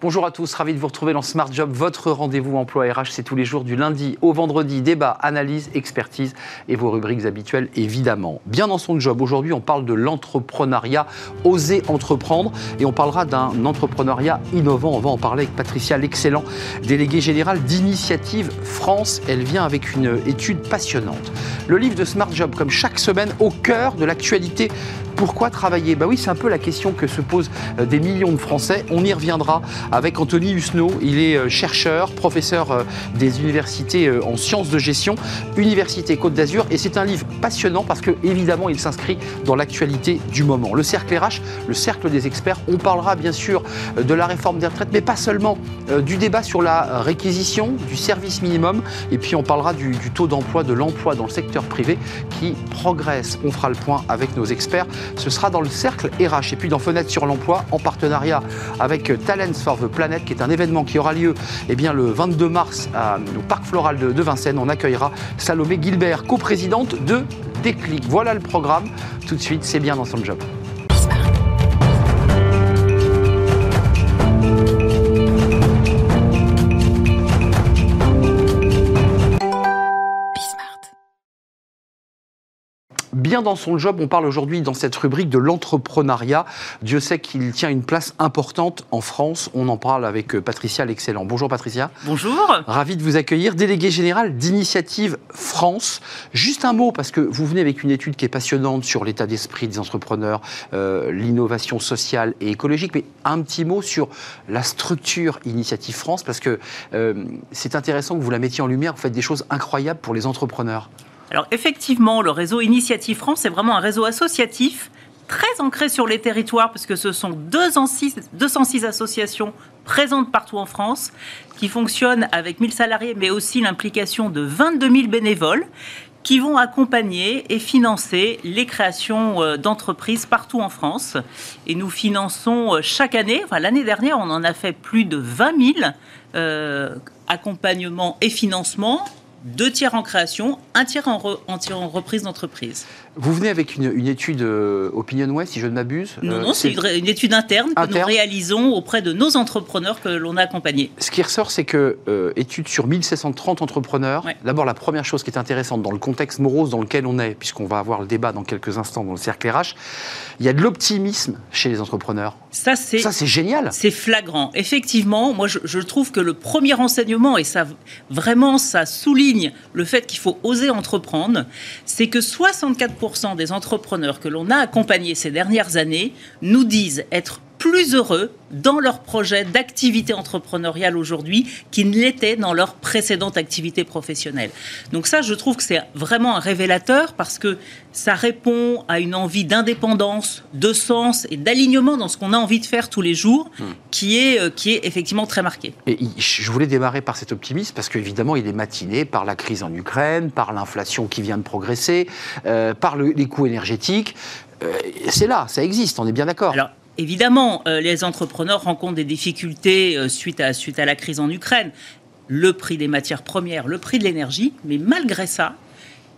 Bonjour à tous, ravi de vous retrouver dans Smart Job, votre rendez-vous emploi RH. C'est tous les jours du lundi au vendredi. Débat, analyse, expertise et vos rubriques habituelles, évidemment. Bien dans son job, aujourd'hui, on parle de l'entrepreneuriat, oser entreprendre. Et on parlera d'un entrepreneuriat innovant. On va en parler avec Patricia L'excellent, déléguée générale d'Initiative France. Elle vient avec une étude passionnante. Le livre de Smart Job, comme chaque semaine, au cœur de l'actualité pourquoi travailler? Bah oui, c'est un peu la question que se posent euh, des millions de Français. On y reviendra avec Anthony Husneau. Il est euh, chercheur, professeur euh, des universités en sciences de gestion, Université Côte d'Azur. Et c'est un livre passionnant parce que, évidemment, il s'inscrit dans l'actualité du moment. Le cercle RH, le cercle des experts. On parlera bien sûr de la réforme des retraites, mais pas seulement. Du débat sur la réquisition, du service minimum. Et puis on parlera du, du taux d'emploi, de l'emploi dans le secteur privé qui progresse. On fera le point avec nos experts ce sera dans le cercle RH. Et puis dans Fenêtre sur l'emploi, en partenariat avec Talents for Planet, qui est un événement qui aura lieu eh bien, le 22 mars au Parc Floral de, de Vincennes. On accueillera Salomé Gilbert, coprésidente de Déclic. Voilà le programme. Tout de suite, c'est bien dans son job. Bien dans son job. On parle aujourd'hui dans cette rubrique de l'entrepreneuriat. Dieu sait qu'il tient une place importante en France. On en parle avec euh, Patricia L'Excellent. Bonjour Patricia. Bonjour. Ravi de vous accueillir. Déléguée générale d'Initiative France. Juste un mot, parce que vous venez avec une étude qui est passionnante sur l'état d'esprit des entrepreneurs, euh, l'innovation sociale et écologique, mais un petit mot sur la structure Initiative France, parce que euh, c'est intéressant que vous la mettiez en lumière. Vous faites des choses incroyables pour les entrepreneurs. Alors effectivement, le réseau Initiative France, c'est vraiment un réseau associatif très ancré sur les territoires, parce que ce sont 206, 206 associations présentes partout en France, qui fonctionnent avec 1000 salariés, mais aussi l'implication de 22 000 bénévoles, qui vont accompagner et financer les créations euh, d'entreprises partout en France. Et nous finançons euh, chaque année, enfin l'année dernière, on en a fait plus de 20 000 euh, accompagnements et financements deux tiers en création, un tiers en, reprise d'entreprise. Vous venez avec une, étude euh, OpinionWay, si je ne m'abuse Non, euh, non, c'est une, étude interne, que nous réalisons auprès de nos entrepreneurs que l'on a accompagnés. Ce qui ressort, c'est que, euh, étude sur 1730 entrepreneurs, d'abord la première chose qui est intéressante dans le contexte morose dans lequel on est, puisqu'on va avoir le débat dans quelques instants dans le cercle RH, il y a de l'optimisme chez les entrepreneurs. Ça, c'est, ça, c'est génial. C'est flagrant. Effectivement, moi, je, je trouve que le premier enseignement, et ça, vraiment, ça souligne le fait qu'il faut oser entreprendre, c'est que 64% des entrepreneurs que l'on a accompagnés ces dernières années nous disent être plus heureux dans leur projet d'activité entrepreneuriale aujourd'hui qu'ils ne l'étaient dans leur précédente activité professionnelle. Donc ça, je trouve que c'est vraiment un révélateur parce que ça répond à une envie d'indépendance, de sens et d'alignement dans ce qu'on a envie de faire tous les jours, hmm. qui, est, euh, qui est effectivement très marqué. Et je voulais démarrer par cet optimisme parce qu'évidemment, il est matiné par la crise en Ukraine, par l'inflation qui vient de progresser, euh, par les coûts énergétiques. Euh, c'est là, ça existe, on est bien d'accord. Évidemment, euh, les entrepreneurs rencontrent des difficultés euh, suite, à, suite à la crise en Ukraine. Le prix des matières premières, le prix de l'énergie, mais malgré ça,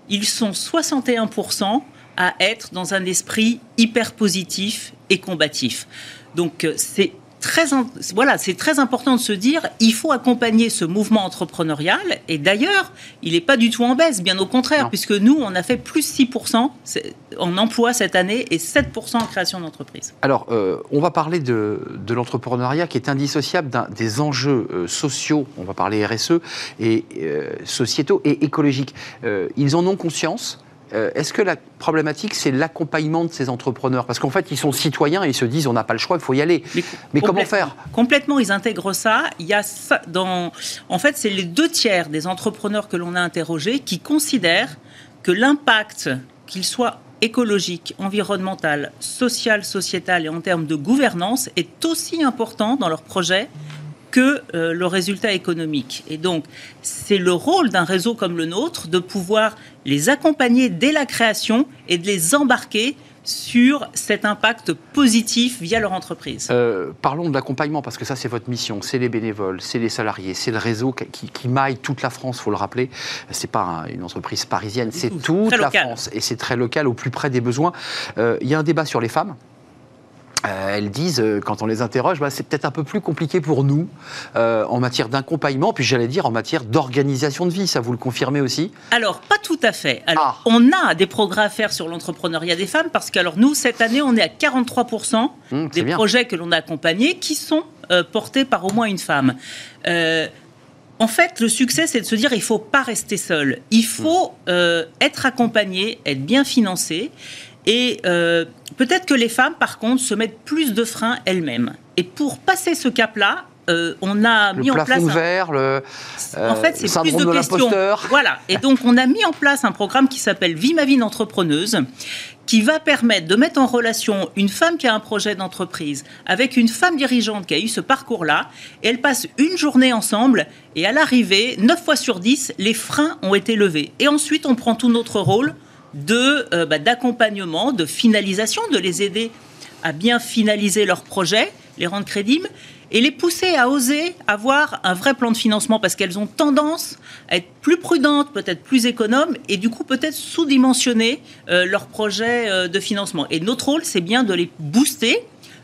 ils sont 61% à être dans un esprit hyper positif et combatif. Donc euh, c'est très, voilà, c'est très important de se dire, il faut accompagner ce mouvement entrepreneurial. Et d'ailleurs, il n'est pas du tout en baisse, bien au contraire, puisque nous, on a fait plus 6% en emploi cette année et 7% en création d'entreprises. Alors, euh, on va parler de, l'entrepreneuriat qui est indissociable des enjeux euh, sociaux, on va parler RSE, et euh, sociétaux et écologiques. ils en ont conscience euh, est-ce que la problématique, c'est l'accompagnement de ces entrepreneurs? Parce qu'en fait, ils sont citoyens et ils se disent on n'a pas le choix, il faut y aller. Mais, comment faire? Complètement, ils intègrent ça. Il y a dans, en fait, c'est les deux tiers des entrepreneurs que l'on a interrogés qui considèrent que l'impact, qu'il soit écologique, environnemental, social, sociétal et en termes de gouvernance, est aussi important dans leur projet que euh, le résultat économique. Et donc, c'est le rôle d'un réseau comme le nôtre de pouvoir les accompagner dès la création et de les embarquer sur cet impact positif via leur entreprise euh, Parlons de l'accompagnement, parce que ça, c'est votre mission. C'est les bénévoles, c'est les salariés, c'est le réseau qui, maille toute la France, il faut le rappeler. Ce n'est pas une entreprise parisienne, c'est toute la France. Et c'est très local, au plus près des besoins. Euh, il y a un débat sur les femmes. Euh, elles disent, euh, quand on les interroge, bah, c'est peut-être un peu plus compliqué pour nous euh, en matière d'accompagnement, puis j'allais dire en matière d'organisation de vie. Ça, vous le confirmez aussi Alors, pas tout à fait. Alors, ah. on a des progrès à faire sur l'entrepreneuriat des femmes, parce que alors, nous, cette année, on est à 43% mmh, des projets que l'on a accompagnés qui sont portés par au moins une femme. en fait, le succès, c'est de se dire il ne faut pas rester seul. Il faut mmh. être accompagné, être bien financé. Et euh, peut-être que les femmes, par contre, se mettent plus de freins elles-mêmes. Et pour passer ce cap-là, euh, on a mis en place. Vert, le, en fait, c'est plus de, questions. Voilà. Et donc, on a mis en place un programme qui s'appelle Vie ma vie d'entrepreneuse, qui va permettre de mettre en relation une femme qui a un projet d'entreprise avec une femme dirigeante qui a eu ce parcours-là. Et elles passent une journée ensemble. Et à l'arrivée, 9 fois sur 10, les freins ont été levés. Et ensuite, on prend tout notre rôle de euh, bah, d'accompagnement, de finalisation, de les aider à bien finaliser leurs projets, les rendre crédibles et les pousser à oser avoir un vrai plan de financement parce qu'elles ont tendance à être plus prudentes, peut-être plus économes et du coup peut-être sous-dimensionner euh, leurs projets euh, de financement. Et notre rôle, c'est bien de les booster,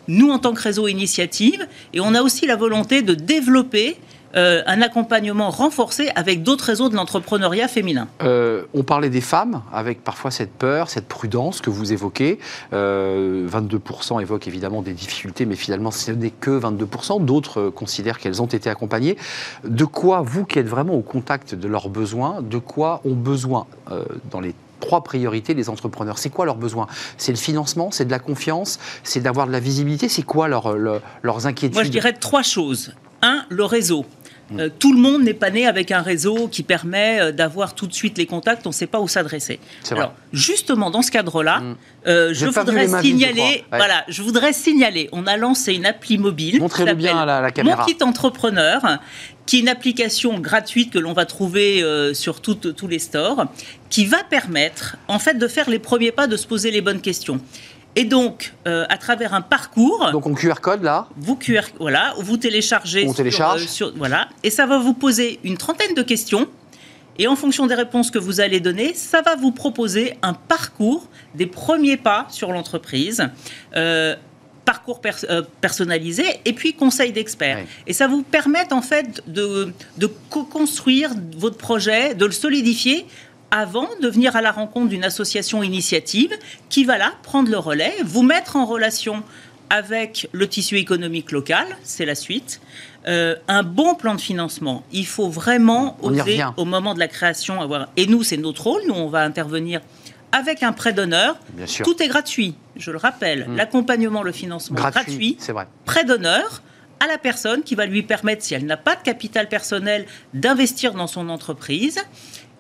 nous en tant que réseau initiative, et on a aussi la volonté de développer euh, un accompagnement renforcé avec d'autres réseaux de l'entrepreneuriat féminin. Euh, on parlait des femmes, avec parfois cette peur, cette prudence que vous évoquez. 22% euh, évoquent évidemment des difficultés, mais finalement ce n'est que 22%. D'autres considèrent qu'elles ont été accompagnées. De quoi, vous qui êtes vraiment au contact de leurs besoins, de quoi ont besoin dans les trois priorités des entrepreneurs? C'est quoi leurs besoins? C'est le financement, c'est de la confiance, c'est d'avoir de la visibilité, c'est quoi leurs inquiétudes Moi je dirais trois choses. Un, le réseau. Euh, tout le monde n'est pas né avec un réseau qui permet euh, d'avoir tout de suite les contacts, on ne sait pas où s'adresser. Alors, justement, dans ce cadre-là, mm. euh, je voudrais signaler, voilà, je voudrais signaler, on a lancé une appli mobile. Montrez-le bien à la, caméra. Mon kit entrepreneur, qui est une application gratuite que l'on va trouver sur tous les stores, qui va permettre, en fait, de faire les premiers pas, de se poser les bonnes questions. Et donc, euh, à travers un parcours. Donc, on QR code là Vous QR, voilà, vous téléchargez. On télécharge. Sur, voilà, et ça va vous poser une trentaine de questions. Et en fonction des réponses que vous allez donner, ça va vous proposer un parcours des premiers pas sur l'entreprise. Euh, parcours euh, personnalisé et puis conseil d'experts. Et ça vous permet en fait de, de co-construire votre projet, de le solidifier avant de venir à la rencontre d'une association initiative qui va là prendre le relais, vous mettre en relation avec le tissu économique local, c'est la suite. Euh, un bon plan de financement. Il faut vraiment oser, au moment de la création, avoir. Et nous, c'est notre rôle. Nous, on va intervenir avec un prêt d'honneur. Tout est gratuit, je le rappelle. Hmm. L'accompagnement, le financement gratuit. gratuit c'est vrai. Prêt d'honneur à la personne qui va lui permettre, si elle n'a pas de capital personnel, d'investir dans son entreprise.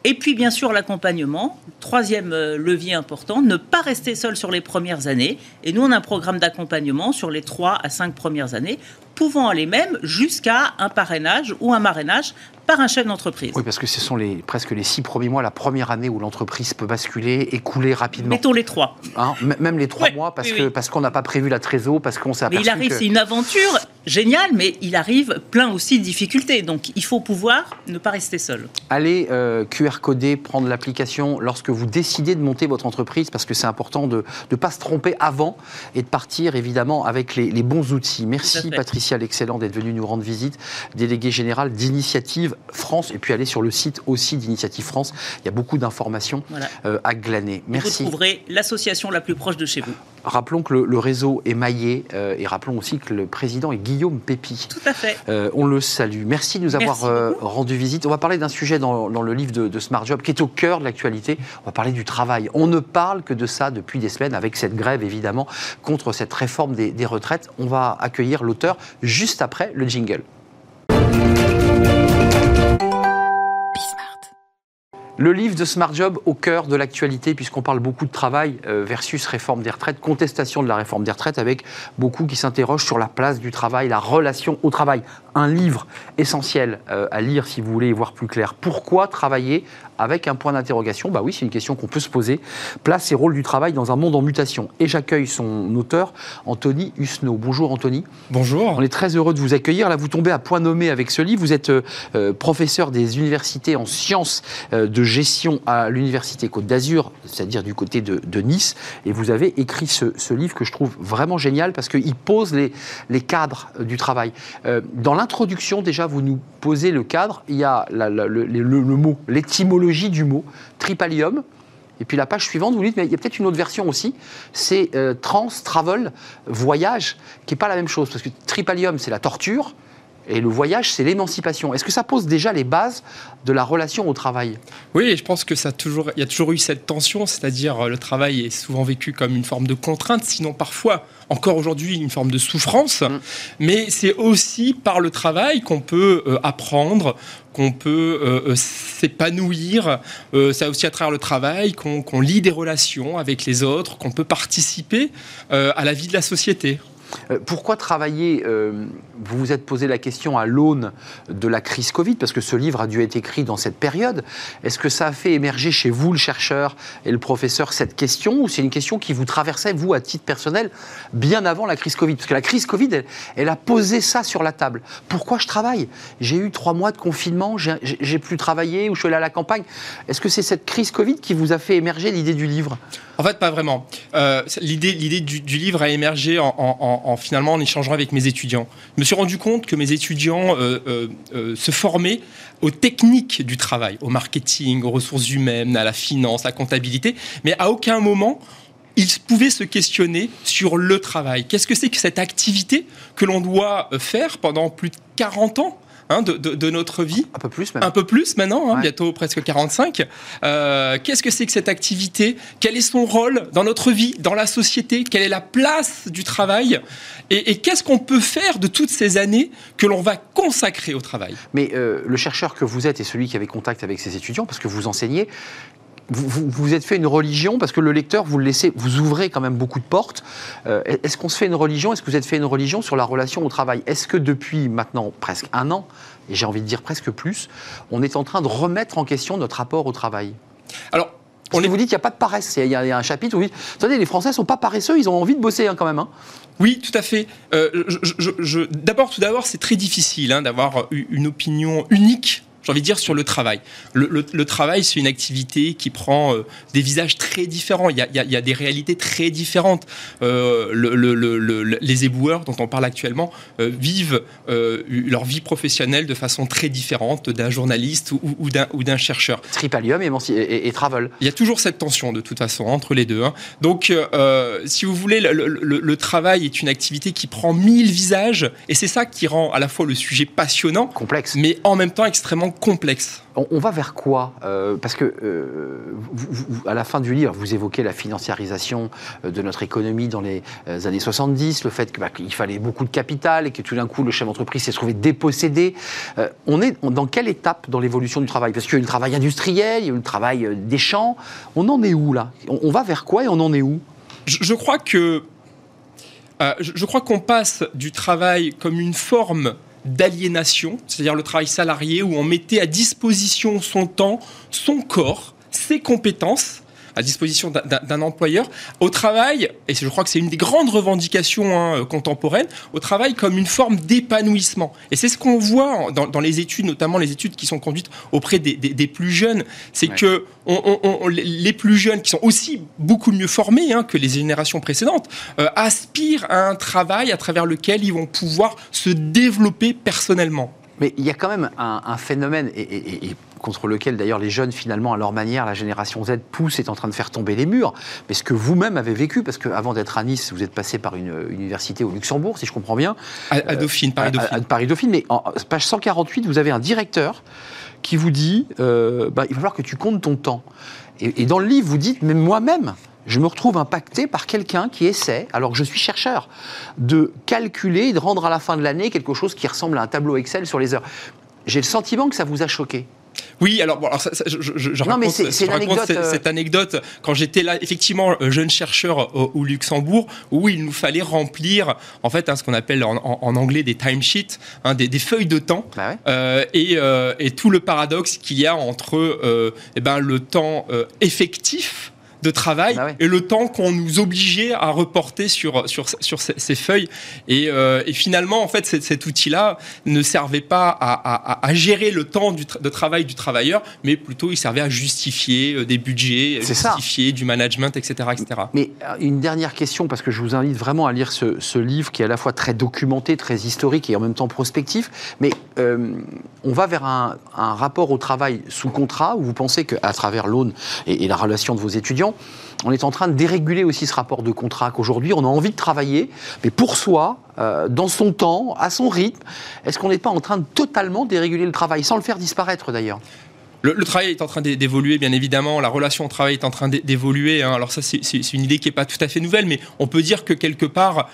Et puis, bien sûr, l'accompagnement. Troisième euh, levier important, ne pas rester seul sur les premières années. Et nous, on a un programme d'accompagnement sur les trois à cinq premières années, pouvant aller même jusqu'à un parrainage ou un marrainage par un chef d'entreprise. Oui, parce que ce sont les, presque les six premiers mois, la première année où l'entreprise peut basculer et couler rapidement. Mettons les trois. Hein, même les trois mois, parce que parce qu'on n'a pas prévu la trésor, parce qu'on s'est Mais il arrive, c'est une aventure géniale, mais il arrive plein aussi de difficultés. Donc il faut pouvoir ne pas rester seul. Allez euh, QR coder, prendre l'application lorsque vous décidez de monter votre entreprise, parce que c'est important de ne pas se tromper avant et de partir évidemment avec les, les bons outils. Merci Patricia L'Excellent d'être venue nous rendre visite, déléguée générale d'Initiative France, et puis aller sur le site aussi d'Initiative France. Il y a beaucoup d'informations euh, à glaner. Merci. vous trouverez l'association la plus proche de chez vous. Rappelons que le, réseau est maillé, euh, et rappelons aussi que le président est Guillaume Pépi. Tout à fait. Euh, on le salue. Merci de nous avoir rendu visite. On va parler d'un sujet dans, le livre de, de, Smart Job qui est au cœur de l'actualité. On va parler du travail. On ne parle que de ça depuis des semaines, avec cette grève évidemment contre cette réforme des, des retraites. On va accueillir l'auteur juste après le jingle. Le livre de Smart Job au cœur de l'actualité, puisqu'on parle beaucoup de travail euh, versus réforme des retraites, contestation de la réforme des retraites, avec beaucoup qui s'interrogent sur la place du travail, la relation au travail. Un livre essentiel euh, à lire si vous voulez y voir plus clair. Pourquoi travailler avec un point d'interrogation. Bah oui, c'est une question qu'on peut se poser. Place et rôle du travail dans un monde en mutation. Et j'accueille son auteur, Anthony Husneau. Bonjour Anthony. Bonjour. On est très heureux de vous accueillir. Là, vous tombez à point nommé avec ce livre. Vous êtes euh, euh, professeur des universités en sciences euh, de gestion à l'université Côte d'Azur, c'est-à-dire du côté de, Nice. Et vous avez écrit ce, livre que je trouve vraiment génial parce qu'il pose les, les, cadres du travail. dans l'introduction, déjà, vous nous posez le cadre. Il y a le, le mot, l'étymologie du mot, tripalium. Et puis la page suivante, vous dites, mais il y a peut-être une autre version aussi, c'est euh, trans, travel, voyage, qui n'est pas la même chose. Parce que tripalium, c'est la torture, et le voyage, c'est l'émancipation. Est-ce que ça pose déjà les bases de la relation au travail? Oui, je pense que ça toujours, il y a toujours eu cette tension, c'est-à-dire euh, le travail est souvent vécu comme une forme de contrainte, sinon parfois, encore aujourd'hui, une forme de souffrance. Mm. Mais c'est aussi par le travail qu'on peut euh, apprendre, qu'on peut euh, s'épanouir. c'est aussi à travers le travail qu'on lit des relations avec les autres, qu'on peut participer à la vie de la société. Euh, pourquoi travailler euh, Vous vous êtes posé la question à l'aune de la crise Covid, parce que ce livre a dû être écrit dans cette période. Est-ce que ça a fait émerger chez vous, le chercheur et le professeur, cette question, ou c'est une question qui vous traversait, vous, à titre personnel, bien avant la crise Covid? Parce que la crise Covid, elle, a posé ça sur la table. Pourquoi je travaille? J'ai eu trois mois de confinement, j'ai plus travaillé, ou je suis allé à la campagne. Est-ce que c'est cette crise Covid qui vous a fait émerger l'idée du livre? En fait, pas vraiment. Euh, l'idée du, livre a émergé en, finalement en échangeant avec mes étudiants. Je me suis rendu compte que mes étudiants euh, euh, euh, se formaient aux techniques du travail, au marketing, aux ressources humaines, à la finance, à la comptabilité, mais à aucun moment ils pouvaient se questionner sur le travail. Qu'est-ce que c'est que cette activité que l'on doit faire pendant plus de 40 ans? Hein, de, notre vie. Un peu plus Un peu plus maintenant, hein, bientôt presque 45. Euh, qu'est-ce que c'est que cette activité? Quel est son rôle dans notre vie, dans la société? Quelle est la place du travail? Et, qu'est-ce qu'on peut faire de toutes ces années que l'on va consacrer au travail? Mais euh, le chercheur que vous êtes et celui qui avait contact avec ses étudiants, parce que vous enseignez, vous, vous, êtes fait une religion parce que le lecteur, vous le laissez, vous ouvrez quand même beaucoup de portes. Euh, est-ce qu'on se fait une religion? Est-ce que vous êtes fait une religion sur la relation au travail? Est-ce que depuis maintenant presque un an, et j'ai envie de dire presque plus, on est en train de remettre en question notre rapport au travail? Alors, on vous dit qu'il n'y a pas de paresse. Il y, a un chapitre où vous dites Attendez, les Français ne sont pas paresseux, ils ont envie de bosser hein, quand même. Hein. Oui, tout à fait. Euh, d'abord, tout d'abord, c'est très difficile hein, d'avoir une opinion unique j'ai envie de dire, sur le travail. Le, travail, c'est une activité qui prend euh, des visages très différents. Il y, a, des réalités très différentes. Euh, les éboueurs dont on parle actuellement euh, vivent leur vie professionnelle de façon très différente d'un journaliste ou, ou d'un chercheur. Tripalium et, et, Travel. Il y a toujours cette tension, de toute façon, entre les deux. Hein. Donc, si vous voulez, le, travail est une activité qui prend mille visages, et c'est ça qui rend à la fois le sujet passionnant, complexe, mais en même temps extrêmement complexe. On, va vers quoi euh, Parce que euh, à la fin du livre, vous évoquez la financiarisation euh, de notre économie dans les années 70, le fait bah, qu'il fallait beaucoup de capital et que tout d'un coup le chef d'entreprise s'est trouvé dépossédé. on est dans quelle étape dans l'évolution du travail? Parce qu'il y a eu le travail industriel, il y a eu le travail des champs. On en est où là? On, va vers quoi et on en est où? Je, crois que je crois qu'on passe du travail comme une forme d'aliénation, c'est-à-dire le travail salarié, où on mettait à disposition son temps, son corps, ses compétences, à disposition d'un employeur au travail, et je crois que c'est une des grandes revendications hein, contemporaines, au travail comme une forme d'épanouissement. Et c'est ce qu'on voit dans, les études, notamment les études qui sont conduites auprès des, plus jeunes, c'est que les plus jeunes, qui sont aussi beaucoup mieux formés hein, que les générations précédentes, euh, aspirent à un travail à travers lequel ils vont pouvoir se développer personnellement. Mais il y a quand même un, phénomène, et, contre lequel d'ailleurs les jeunes, finalement, à leur manière, la génération Z pousse, est en train de faire tomber les murs, mais ce que vous-même avez vécu, parce qu'avant d'être à Nice, vous êtes passé par une université au Luxembourg, si je comprends bien. À, Dauphine, Paris-Dauphine. Paris-Dauphine, mais en page 148, vous avez un directeur qui vous dit euh, bah, il va falloir que tu comptes ton temps. Et, et dans le livre, vous dites mais moi-même, je me retrouve impacté par quelqu'un qui essaie, alors que je suis chercheur, de calculer et de rendre à la fin de l'année quelque chose qui ressemble à un tableau Excel sur les heures. J'ai le sentiment que ça vous a choqué. Oui, alors, bon, alors ça, ça, je, je, je, raconte, je raconte cette, euh... cette, anecdote. Quand j'étais là, effectivement, jeune chercheur au, au, Luxembourg, où il nous fallait remplir, en fait, hein, ce qu'on appelle en, en, en, anglais des timesheets, hein, des, des, feuilles de temps, bah ouais. euh, et, euh, et, tout le paradoxe qu'il y a entre euh, eh ben, le temps euh, effectif de travail bah ouais. et le temps qu'on nous obligeait à reporter sur, sur, sur ces, ces feuilles. Et, euh, et, finalement, en fait, cet, outil-là ne servait pas à, à, à gérer le temps du tra de travail du travailleur, mais plutôt il servait à justifier euh, des budgets, justifier ça. du management, etc., etc. Mais euh, une dernière question, parce que je vous invite vraiment à lire ce, ce, livre qui est à la fois très documenté, très historique et en même temps prospectif. Mais euh, on va vers un, un, rapport au travail sous contrat où vous pensez qu'à travers l'aune et, et la relation de vos étudiants, on est en train de déréguler aussi ce rapport de contrat qu'aujourd'hui on a envie de travailler, mais pour soi, euh, dans son temps, à son rythme. Est-ce qu'on n'est pas en train de totalement déréguler le travail, sans le faire disparaître d'ailleurs? Le, travail est en train d'évoluer, bien évidemment. La relation au travail est en train d'évoluer. Hein. Alors ça, c'est une idée qui n'est pas tout à fait nouvelle, mais on peut dire que quelque part,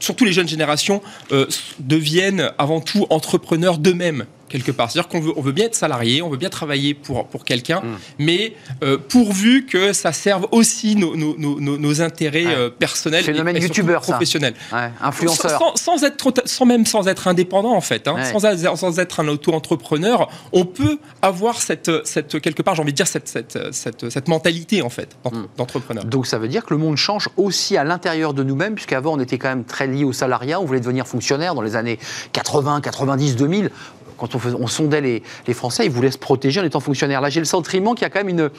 surtout les jeunes générations, euh, deviennent avant tout entrepreneurs d'eux-mêmes quelque part. C'est-à-dire qu'on veut, on veut bien être salarié, on veut bien travailler pour, pour quelqu'un, mmh. mais euh, pourvu que ça serve aussi nos, nos, nos, nos intérêts ouais. euh, personnels Phénomène et, et youtubeur, professionnels. Ouais. Influenceur. Sans, être, sans même sans être indépendant, en fait, hein, ouais. sans, sans, être un auto-entrepreneur, on peut avoir cette, cette quelque part, j'ai envie de dire, cette, cette, cette, cette mentalité, en fait, d'entrepreneur. Mmh. Donc ça veut dire que le monde change aussi à l'intérieur de nous-mêmes, puisqu'avant on était quand même très lié au salariat, on voulait devenir fonctionnaire dans les années 80, 90, 2000 quand on, sondait les, les, Français, ils voulaient se protéger en étant fonctionnaires. Là, j'ai le sentiment qu'il y a quand même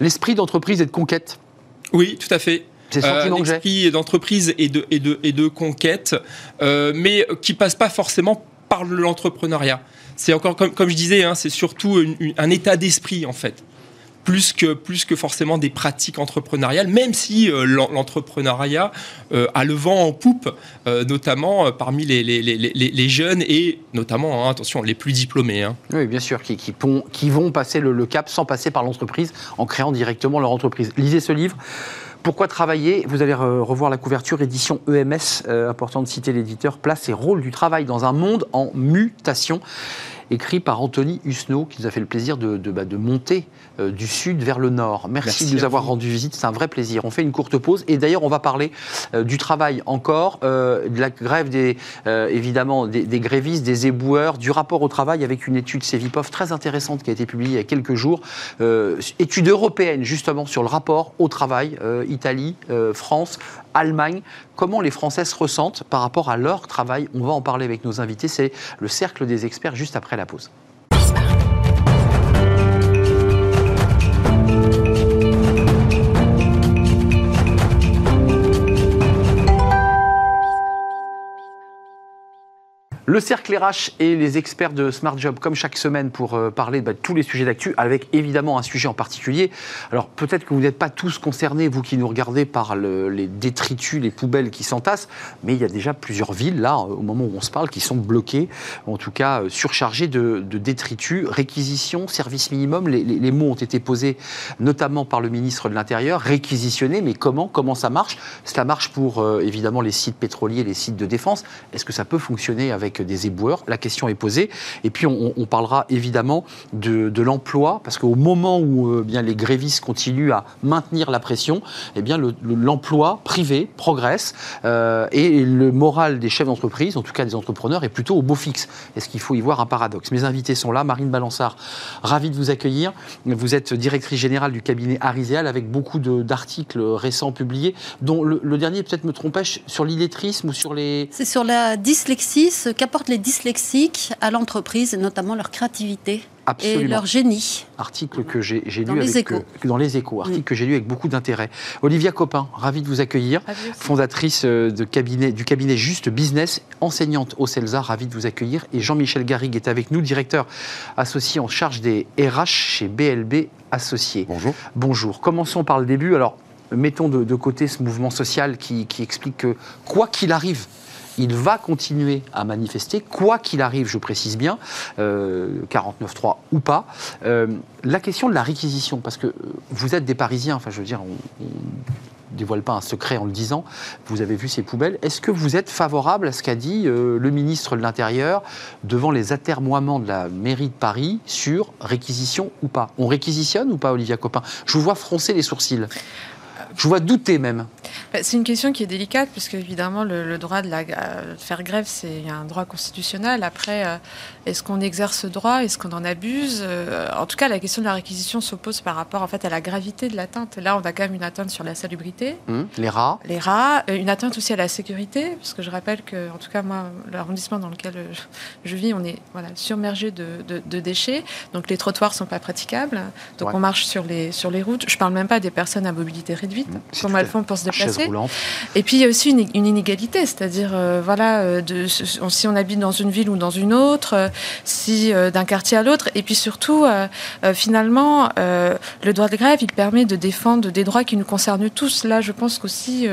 l'esprit d'entreprise et de conquête. Oui, tout à fait. C'est euh, d'entreprise et de, et, de, et de conquête, euh, mais qui passe pas forcément par l'entrepreneuriat. C'est encore, comme, comme, je disais, hein, c'est surtout une, une, un état d'esprit, en fait plus que, plus que forcément des pratiques entrepreneuriales, même si euh, l'entrepreneuriat euh, a le vent en poupe, euh, notamment parmi les, les, les, les, jeunes et notamment, hein, attention, les plus diplômés. Hein. Oui, bien sûr, qui, qui, qui vont passer le, cap sans passer par l'entreprise en créant directement leur entreprise. Lisez ce livre. Pourquoi travailler? Vous allez revoir la couverture édition EMS, important de citer l'éditeur, place et rôle du travail dans un monde en mutation écrit par Anthony Husneau, qui nous a fait le plaisir de, de, bah, de monter euh, du sud vers le nord. Merci, Merci de nous avoir rendu visite, c'est un vrai plaisir. On fait une courte pause et d'ailleurs on va parler euh, du travail encore, euh, de la grève des, évidemment des, des, grévistes, des éboueurs, du rapport au travail avec une étude Cevipof très intéressante qui a été publiée il y a quelques jours, étude européenne justement sur le rapport au travail, Italie, France, Allemagne, comment les Français se ressentent par rapport à leur travail? On va en parler avec nos invités. C'est le cercle des experts juste après la pause. Le cercle RH et les experts de Smart Job, comme chaque semaine, pour euh, parler bah, de tous les sujets d'actu, avec évidemment un sujet en particulier. Alors peut-être que vous n'êtes pas tous concernés, vous qui nous regardez, par le, les détritus, les poubelles qui s'entassent, mais il y a déjà plusieurs villes, là, au moment où on se parle, qui sont bloquées, en tout cas euh, surchargées de, détritus. Réquisition, service minimum, les, mots ont été posés notamment par le ministre de l'Intérieur. Réquisitionner, mais comment? Comment ça marche? Ça marche pour euh, évidemment les sites pétroliers, les sites de défense. Est-ce que ça peut fonctionner avec des éboueurs La question est posée. Et puis, on, parlera évidemment de, de l'emploi, parce qu'au moment où euh, bien, les grévistes continuent à maintenir la pression, eh bien, l'emploi le, privé progresse euh, et le moral des chefs d'entreprise, en tout cas des entrepreneurs, est plutôt au beau fixe. Est-ce qu'il faut y voir un paradoxe? Mes invités sont là. Marine Balançard, ravi de vous accueillir. Vous êtes directrice générale du cabinet Ariséal avec beaucoup d'articles récents publiés, dont le, dernier, peut-être me trompais, sur l'illettrisme ou sur les... C'est sur la dyslexie, ce qu'apportent les dyslexiques à l'entreprise, et notamment leur créativité. Absolument. et leur génie. Article que j'ai lu dans les avec, échos. Euh, dans les échos, article oui. que j'ai lu avec beaucoup d'intérêt. Olivia Copin, ravie de vous accueillir, fondatrice euh, de cabinet, du cabinet Juste Business, enseignante au CELSA, ravie de vous accueillir. Et Jean-Michel Garrigue est avec nous, directeur associé en charge des RH chez BLB Associés. Bonjour. Bonjour. Commençons par le début. Alors, mettons de, de côté ce mouvement social qui, qui explique que, quoi qu'il arrive, il va continuer à manifester, quoi qu'il arrive, je précise bien, euh, 49.3 ou pas. Euh, la question de la réquisition, parce que vous êtes des Parisiens, enfin je veux dire, on, on dévoile pas un secret en le disant, vous avez vu ces poubelles. Est-ce que vous êtes favorable à ce qu'a dit euh, le ministre de l'Intérieur devant les atermoiements de la mairie de Paris sur réquisition ou pas? On réquisitionne ou pas, Olivia Copin? Je vous vois froncer les sourcils. Je vous vois douter même. Bah, c'est une question qui est délicate, puisque évidemment, le, droit de, la, faire grève, c'est un droit constitutionnel. Après, euh, est-ce qu'on exerce ce droit? Est-ce qu'on en abuse? Euh, En tout cas, la question de la réquisition s'oppose par rapport en fait, à la gravité de l'atteinte. Là, on a quand même une atteinte sur la salubrité. Hum, les rats. Les rats. Euh, une atteinte aussi à la sécurité, parce que je rappelle que, en tout cas, moi, l'arrondissement dans lequel je vis, on est voilà, submergé de, déchets. Donc, les trottoirs ne sont pas praticables. Donc, on marche sur les, sur les routes. Je ne parle même pas des personnes à mobilité réduite. Hum, comment elles font pour se déplacer Et puis, il y a aussi une, inégalité, c'est-à-dire, euh, voilà, de, si on habite dans une ville ou dans une autre, si euh, d'un quartier à l'autre. Et puis surtout, euh, euh, finalement, le droit de grève, il permet de défendre des droits qui nous concernent tous. Là, je pense qu'aussi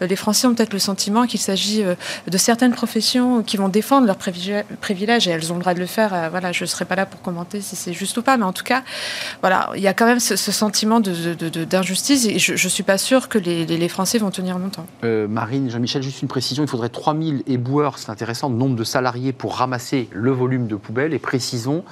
les Français ont peut-être le sentiment qu'il s'agit de certaines professions qui vont défendre leurs privilèges et elles ont le droit de le faire. voilà, je ne serai pas là pour commenter si c'est juste ou pas, mais en tout cas, voilà, il y a quand même ce, sentiment d'injustice de, et je ne suis pas sûre que les, les, Français vont tenir longtemps. Marine, Jean-Michel, juste une précision, il faudrait 3000 éboueurs, c'est intéressant, nombre de salariés pour ramasser le volume de poubelles et précisons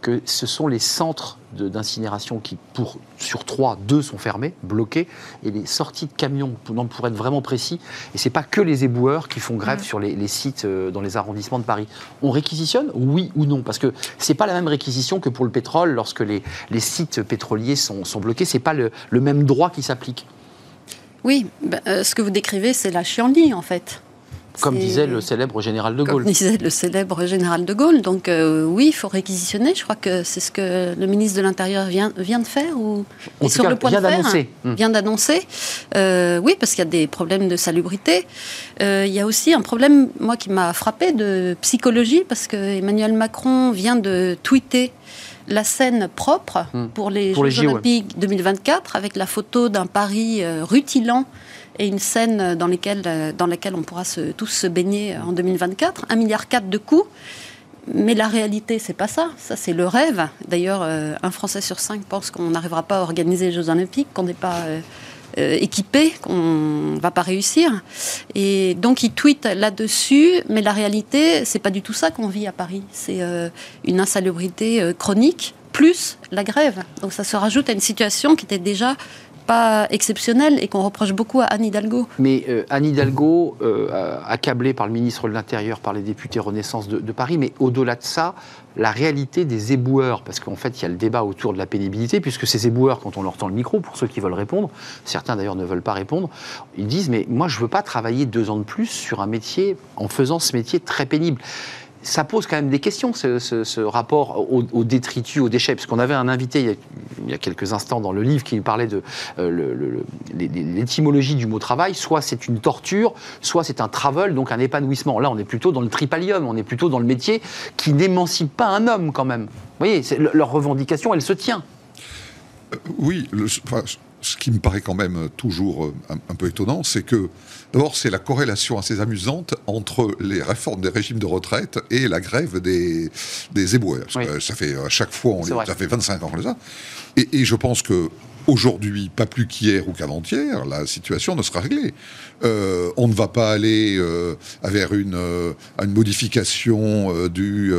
que ce sont les centres d'incinération qui, pour, sur trois, deux sont fermés, bloqués, et les sorties de camions, pour, être vraiment précis, et ce n'est pas que les éboueurs qui font grève sur les, sites euh, dans les arrondissements de Paris. On réquisitionne, oui ou non Parce que ce n'est pas la même réquisition que pour le pétrole, lorsque les, les sites pétroliers sont, sont bloqués, ce n'est pas le, le, même droit qui s'applique. Oui, ben, euh, ce que vous décrivez, c'est la chienlit, en fait. Comme disait le célèbre général de Gaulle. Comme disait le célèbre général de Gaulle. Donc euh, oui, il faut réquisitionner. Je crois que c'est ce que le ministre de l'Intérieur vient, vient de faire ou est sur le point vient de faire. Hum. Vient d'annoncer. Euh, oui, parce qu'il y a des problèmes de salubrité. Euh, il y a aussi un problème, moi, qui m'a frappé de psychologie, parce que Emmanuel Macron vient de tweeter la scène propre hum. pour les Jeux Olympiques 2024 avec la photo d'un Paris rutilant et une scène dans, lesquelles, dans laquelle on pourra se, tous se baigner en 2024. 1,4 milliard de coûts. Mais la réalité, c'est pas ça. Ça, c'est le rêve. D'ailleurs, euh, un Français sur cinq pense qu'on n'arrivera pas à organiser les Jeux Olympiques, qu'on n'est pas euh, euh, équipé, qu'on va pas réussir. Et donc, il tweet là-dessus. Mais la réalité, c'est pas du tout ça qu'on vit à Paris. C'est une insalubrité chronique plus la grève. Donc, ça se rajoute à une situation qui était déjà exceptionnel et qu'on reproche beaucoup à Anne Hidalgo. Mais euh, Anne Hidalgo, euh, accablée par le ministre de l'Intérieur, par les députés Renaissance de, Paris, mais au-delà de ça, la réalité des éboueurs, parce qu'en fait, il y a le débat autour de la pénibilité, puisque ces éboueurs, quand on leur tend le micro, pour ceux qui veulent répondre, certains d'ailleurs ne veulent pas répondre, ils disent, mais moi, je ne veux pas travailler deux ans de plus sur un métier en faisant ce métier très pénible ça pose quand même des questions, ce, rapport au, détritus, aux déchets. Parce qu'on avait un invité il y, a, quelques instants dans le livre qui nous parlait de euh, l'étymologie du mot travail. Soit c'est une torture, soit c'est un travel, donc un épanouissement. Là, on est plutôt dans le tripalium, on est plutôt dans le métier qui n'émancipe pas un homme quand même. Vous voyez, leur revendication, elle se tient. Euh, oui, ce qui me paraît quand même toujours euh, un, peu étonnant, c'est que d'abord c'est la corrélation assez amusante entre les réformes des régimes de retraite et la grève des, des éboueurs. ça fait à chaque fois, on ça fait 25 ans qu'on les a. Et, et je pense que Aujourd'hui, pas plus qu'hier ou qu'avant-hier, la situation ne sera réglée. Euh, on ne va pas aller euh, vers une, euh, une modification du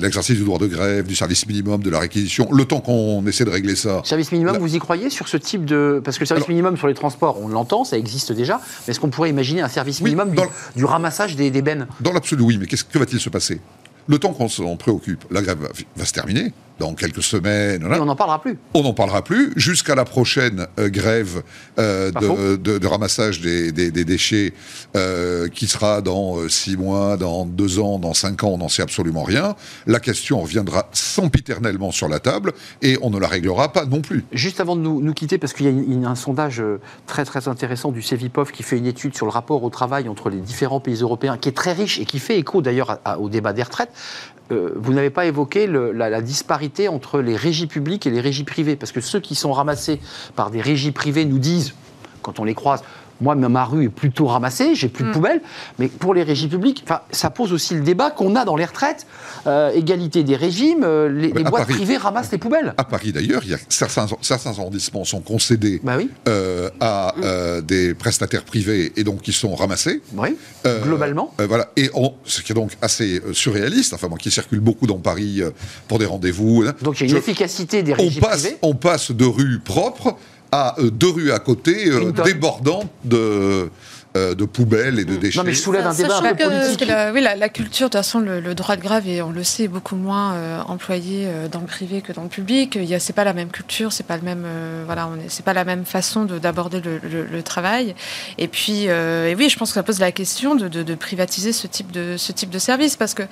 l'exercice du droit de grève, du service minimum, de la réquisition. Le temps qu'on essaie de régler ça. Service minimum, vous y croyez sur ce type de parce que le service minimum sur les transports, on l'entend, ça existe déjà. Mais est-ce qu'on pourrait imaginer un service minimum du, ramassage des, des bennes? Dans l'absolu, oui. Mais qu'est-ce que va-t-il se passer? Le temps qu'on s'en préoccupe, la grève va se terminer dans quelques semaines. on n'en parlera plus. On n'en parlera plus jusqu'à la prochaine euh, grève euh, de, ramassage des, déchets euh, qui sera dans six mois, dans deux ans, dans cinq ans, on n'en sait absolument rien. La question reviendra sempiternellement sur la table et on ne la réglera pas non plus. Juste avant de nous, quitter, parce qu'il y a un sondage très très intéressant du CEVIPOF qui fait une étude sur le rapport au travail entre les différents pays européens, qui est très riche et qui fait écho d'ailleurs au débat des retraites. Euh, vous n'avez pas évoqué la, disparité entre les régies publiques et les régies privées, parce que ceux qui sont ramassés par des régies privées nous disent, quand on les croise, moi, ma rue est plutôt ramassée, j'ai plus de mm. poubelles. Mais pour les régies publiques, ça pose aussi le débat qu'on a dans les retraites. Euh, égalité des régimes, euh, les, boîtes privées ramassent les poubelles. À Paris, d'ailleurs, il y a certains, certains arrondissements sont concédés bah euh, à des prestataires privés et donc qui sont ramassés. Oui, globalement. voilà. Et ce qui est donc assez surréaliste, enfin, moi qui circule beaucoup dans Paris pour des rendez-vous. Hein. Donc il y a une efficacité des régies on passe, On passe de rues propres à deux rues à côté, débordantes de euh, de poubelles et de déchets. Non, mais je soulève un débat un peu politique. La, oui, la, culture, de toute façon, le, droit de grève, et on le sait, est beaucoup moins euh, employé euh, dans le privé que dans le public. Il y a, c'est pas la même culture, c'est pas le même, voilà, on est, c'est pas la même façon d'aborder le, travail. Et puis, et oui, je pense que ça pose la question de, de, privatiser ce type de ce type de service, parce que,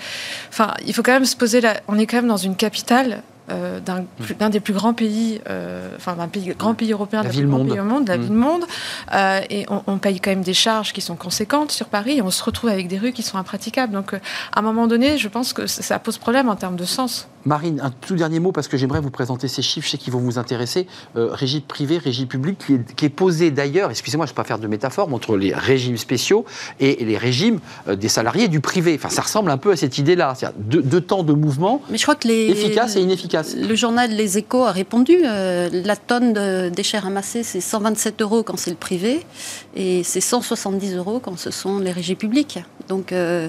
enfin, il faut quand même se poser, la, on est quand même dans une capitale euh, d'un des plus grands pays, euh, enfin d'un grand pays européen, la ville monde. au monde, la mm. ville monde, euh, et on, paye quand même des charges qui sont conséquentes sur Paris, et on se retrouve avec des rues qui sont impraticables. Donc, à un moment donné, je pense que ça pose problème en termes de sens. Marine, un tout dernier mot parce que j'aimerais vous présenter ces chiffres, je sais qu'ils vont vous intéresser. régie privée, régie publique, qui est, qui est posée d'ailleurs, excusez-moi, je ne vais pas faire de métaphore, entre les régimes spéciaux et les régimes des salariés du privé. Enfin, ça ressemble un peu à cette idée-là. Deux, deux temps de mouvement Mais je crois que les... efficaces et inefficaces. Le journal Les Échos a répondu. Euh, la tonne de déchets ramassés, c'est 127 euros quand c'est le privé et c'est 170 euros quand ce sont les régies publiques. Donc euh,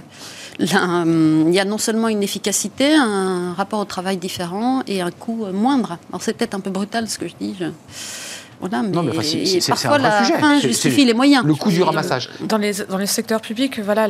hum, il y a non seulement une efficacité, un rapport travail différent et un coût moindre. Alors c'est peut-être un peu brutal ce que je dis. Voilà, mais, non, mais c'est, parfois la sujet. fin justifie les moyens. Le coût du ramassage. Dans les, dans les secteurs publics, voilà,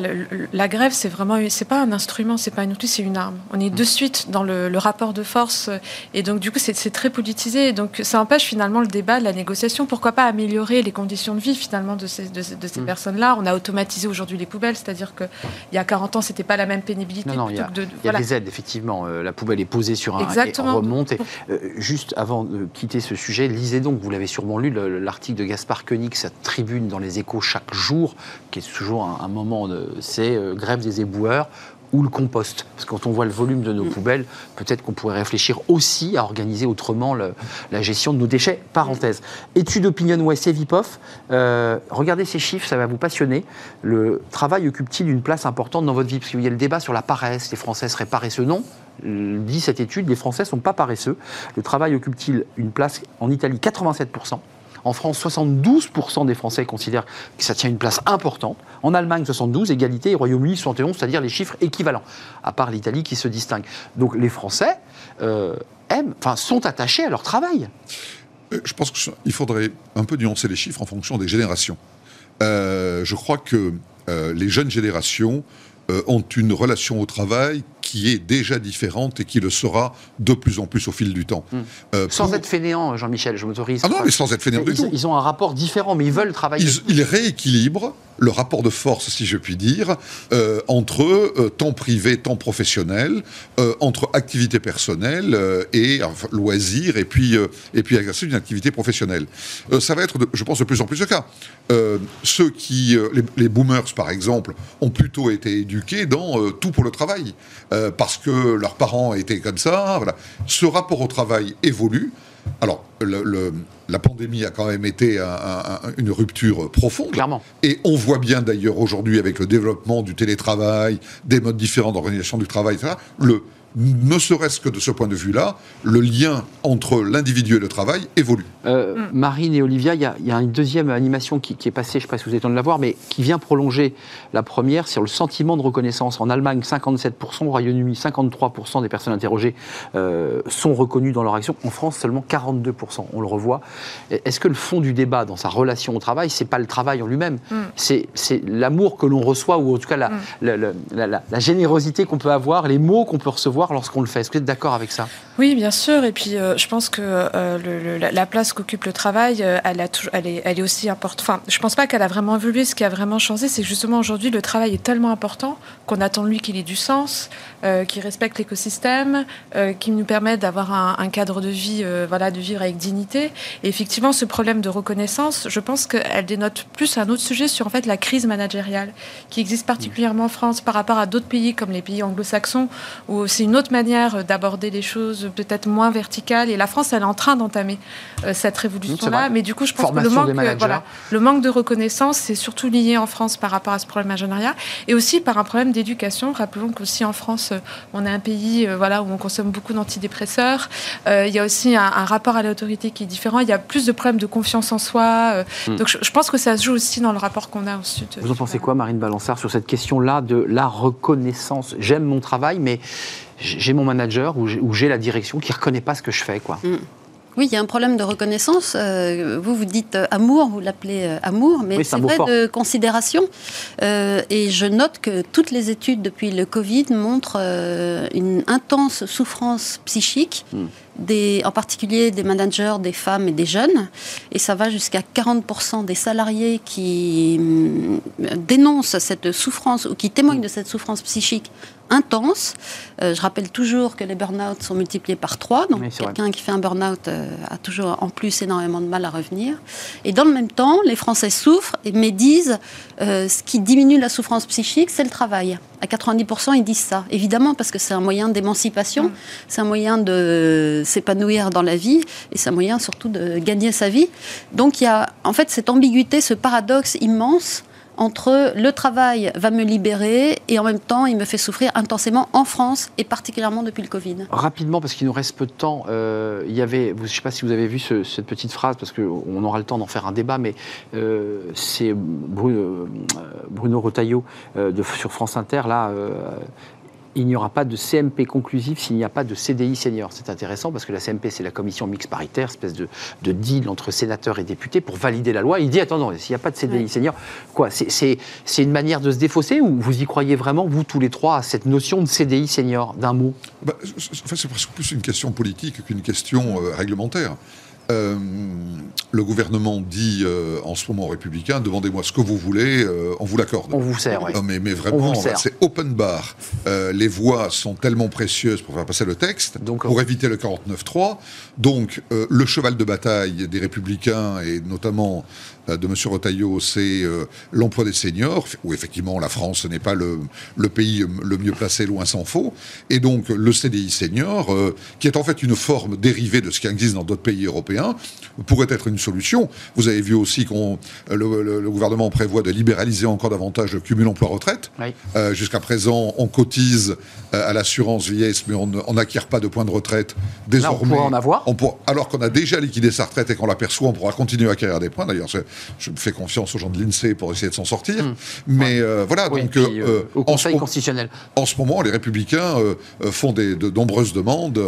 la grève, c'est vraiment, c'est pas un instrument, c'est pas un outil, c'est une arme. On est de suite dans le, rapport de force, et donc du coup, c'est, très politisé. Et donc, ça empêche finalement le débat, de la négociation. Pourquoi pas améliorer les conditions de vie finalement de ces, de, ces mm. personnes-là? On a automatisé aujourd'hui les poubelles, c'est-à-dire que il y a 40 ans, c'était pas la même pénibilité. Non, non, il y a, y a des aides, effectivement. Euh, la poubelle est posée sur un Exactement. et remonte. Euh, juste avant de quitter ce sujet, lisez donc, vous l'avez sûrement lu l'article de Gaspard Koenig, sa tribune dans les échos chaque jour, qui est toujours un, moment, de, c'est euh, grève des éboueurs ou le compost. Parce que quand on voit le volume de nos mm. poubelles, peut-être qu'on pourrait réfléchir aussi à organiser autrement la gestion de nos déchets. Parenthèse. Étude OpinionWay et Vipof. Euh, regardez ces chiffres, ça va vous passionner. Le travail occupe-t-il une place importante dans votre vie? Parce qu'il y a le débat sur la paresse. Les Français seraient paresseux Non dit cette étude, les Français ne sont pas paresseux. Le travail occupe-t-il une place en Italie? 87%, en France, 72% des Français considèrent que ça tient une place importante. En Allemagne, 72, égalité, et Royaume-Uni, 71%, c'est-à-dire les chiffres équivalents, à part l'Italie qui se distingue. Donc les Français euh, aiment, enfin, sont attachés à leur travail. Euh, je pense qu'il faudrait un peu nuancer les chiffres en fonction des générations. Euh, je crois que les jeunes générations ont une relation au travail qui est déjà différente et qui le sera de plus en plus au fil du temps. Hmm. Euh, sans être fainéant, Jean-Michel, je m'autorise. Ah non, mais sans être fainéant du tout. Ils ont un rapport différent, mais ils veulent travailler. Ils, ils rééquilibrent le rapport de force, si je puis dire, euh, entre euh, temps privé, temps professionnel, entre activité personnelle et loisirs, et puis, et puis exercer une activité professionnelle. ça va être, je pense, de plus en plus le cas. ceux qui, les, les, boomers, par exemple, ont plutôt été éduqués dans tout pour le travail. Euh, parce que leurs parents étaient comme ça. Voilà. Ce rapport au travail évolue. Alors, la pandémie a quand même été une rupture profonde. Clairement. Et on voit bien d'ailleurs aujourd'hui avec le développement du télétravail, des modes différents d'organisation du travail, etc., le, ne serait-ce que de ce point de vue-là, le lien entre l'individu et le travail évolue. Euh, mm. Marine et Olivia, il y, a une deuxième animation qui, est passée, je ne sais pas si vous êtes temps de la voir, mais qui vient prolonger la première sur le sentiment de reconnaissance. En Allemagne, 57%, au Royaume-Uni, 53% des personnes interrogées euh, sont reconnues dans leur action. En France, seulement 42%, on le revoit. Est-ce que le fond du débat dans sa relation au travail, c'est pas le travail en lui-même, mm. c'est l'amour que l'on reçoit, ou en tout cas la, mm. la générosité qu'on peut avoir, les mots qu'on peut recevoir lorsqu'on le fait. Est-ce que vous êtes d'accord avec ça? Oui, bien sûr. Et puis, euh, je pense que euh, la, place qu'occupe le travail, euh, elle, est, aussi importante. Enfin, je pense pas qu'elle a vraiment évolué. Ce qui a vraiment changé, c'est justement aujourd'hui, le travail est tellement important qu'on attend de lui qu'il ait du sens, qu'il respecte l'écosystème, qu'il nous permette d'avoir un, cadre de vie, voilà, de vivre avec dignité. Et effectivement, ce problème de reconnaissance, je pense qu'elle dénote plus un autre sujet sur en fait la crise managériale qui existe particulièrement en France par rapport à d'autres pays comme les pays anglo-saxons où c'est une une autre manière d'aborder les choses, peut-être moins verticale. Et la France, elle est en train d'entamer cette révolution-là. Mais du coup, je pense que le manque, voilà, le manque de reconnaissance, c'est surtout lié en France par rapport à ce problème ingénieur et aussi par un problème d'éducation. Rappelons qu'aussi en France, on est un pays voilà, où on consomme beaucoup d'antidépresseurs. il y a aussi un, rapport à l'autorité qui est différent. Il y a plus de problèmes de confiance en soi. Hmm. Donc je, pense que ça se joue aussi dans le rapport qu'on a ensuite. Vous en pensez quoi, Marine Balançard, sur cette question-là de la reconnaissance? J'aime mon travail, mais j'ai mon manager ou j'ai la direction qui ne reconnaît pas ce que je fais. quoi. Hmm. Oui, il y a un problème de reconnaissance. Euh, vous, vous dites euh, amour, vous l'appelez euh, amour, mais c'est vrai de considération. et je note que toutes les études depuis le Covid montrent une intense souffrance psychique. En particulier des managers, des femmes et des jeunes. Et ça va jusqu'à 40% des salariés qui hum, dénoncent cette souffrance ou qui témoignent de cette souffrance psychique intense. Euh, je rappelle toujours que les burn-out sont multipliés par 3. Donc quelqu'un qui fait un burn-out euh, a toujours en plus énormément de mal à revenir. Et dans le même temps, les Français souffrent, mais disent euh, ce qui diminue la souffrance psychique, c'est le travail. À 90%, ils disent ça. Évidemment, parce que c'est un moyen d'émancipation, mm. c'est un moyen de s'épanouir dans la vie, et c'est un moyen surtout de gagner sa vie. Donc il y a en fait cette ambiguïté, ce paradoxe immense entre le travail va me libérer et en même temps il me fait souffrir intensément en France et particulièrement depuis le Covid. Rapidement, parce qu'il nous reste peu de temps, euh, il y avait, je ne sais pas si vous avez vu cette petite phrase, parce qu'on aura le temps d'en faire un débat, mais euh, c'est Bruno, euh, Bruno Retailleau sur France Inter, là, il n'y aura pas de CMP conclusif s'il n'y a pas de CDI senior. C'est intéressant parce que la CMP, c'est la commission mixte paritaire, espèce de, deal entre sénateurs et députés pour valider la loi. Il dit attends, s'il n'y a pas de CDI senior, quoi C'est une manière de se défausser ou vous y croyez vraiment, vous tous les trois, à cette notion de CDI senior, d'un mot? Bah, C'est presque plus une question politique qu'une question euh, réglementaire. Euh, le gouvernement dit euh, en ce moment aux républicains demandez-moi ce que vous voulez, euh, on vous l'accorde. On vous sert, oui. mais, mais, vraiment, c'est open bar. les voix sont tellement précieuses pour faire passer le texte, Donc, pour éviter le 49-3. Donc, le cheval de bataille des républicains, et notamment de M. Rotaillot, c'est l'emploi des seniors, où effectivement la France n'est pas le, pays le mieux placé, loin s'en faut. Et donc le CDI senior, qui est en fait une forme dérivée de ce qui existe dans d'autres pays européens, pourrait être une solution. Vous avez vu aussi que le, gouvernement prévoit de libéraliser encore davantage le cumul emploi-retraite. Jusqu'à présent, on cotise à l'assurance vieillesse, mais on n'acquiert pas de points de retraite. Désormais, on en avoir. alors qu'on a déjà liquidé sa retraite et qu'on l'aperçoit, on pourra continuer à acquérir des points. D'ailleurs, je fais confiance aux gens de l'INSEE pour essayer de s'en sortir. Hmm. Mais euh, voilà, donc. Euh, euh, au Conseil constitutionnel. En ce moment, les Républicains font des, de nombreuses demandes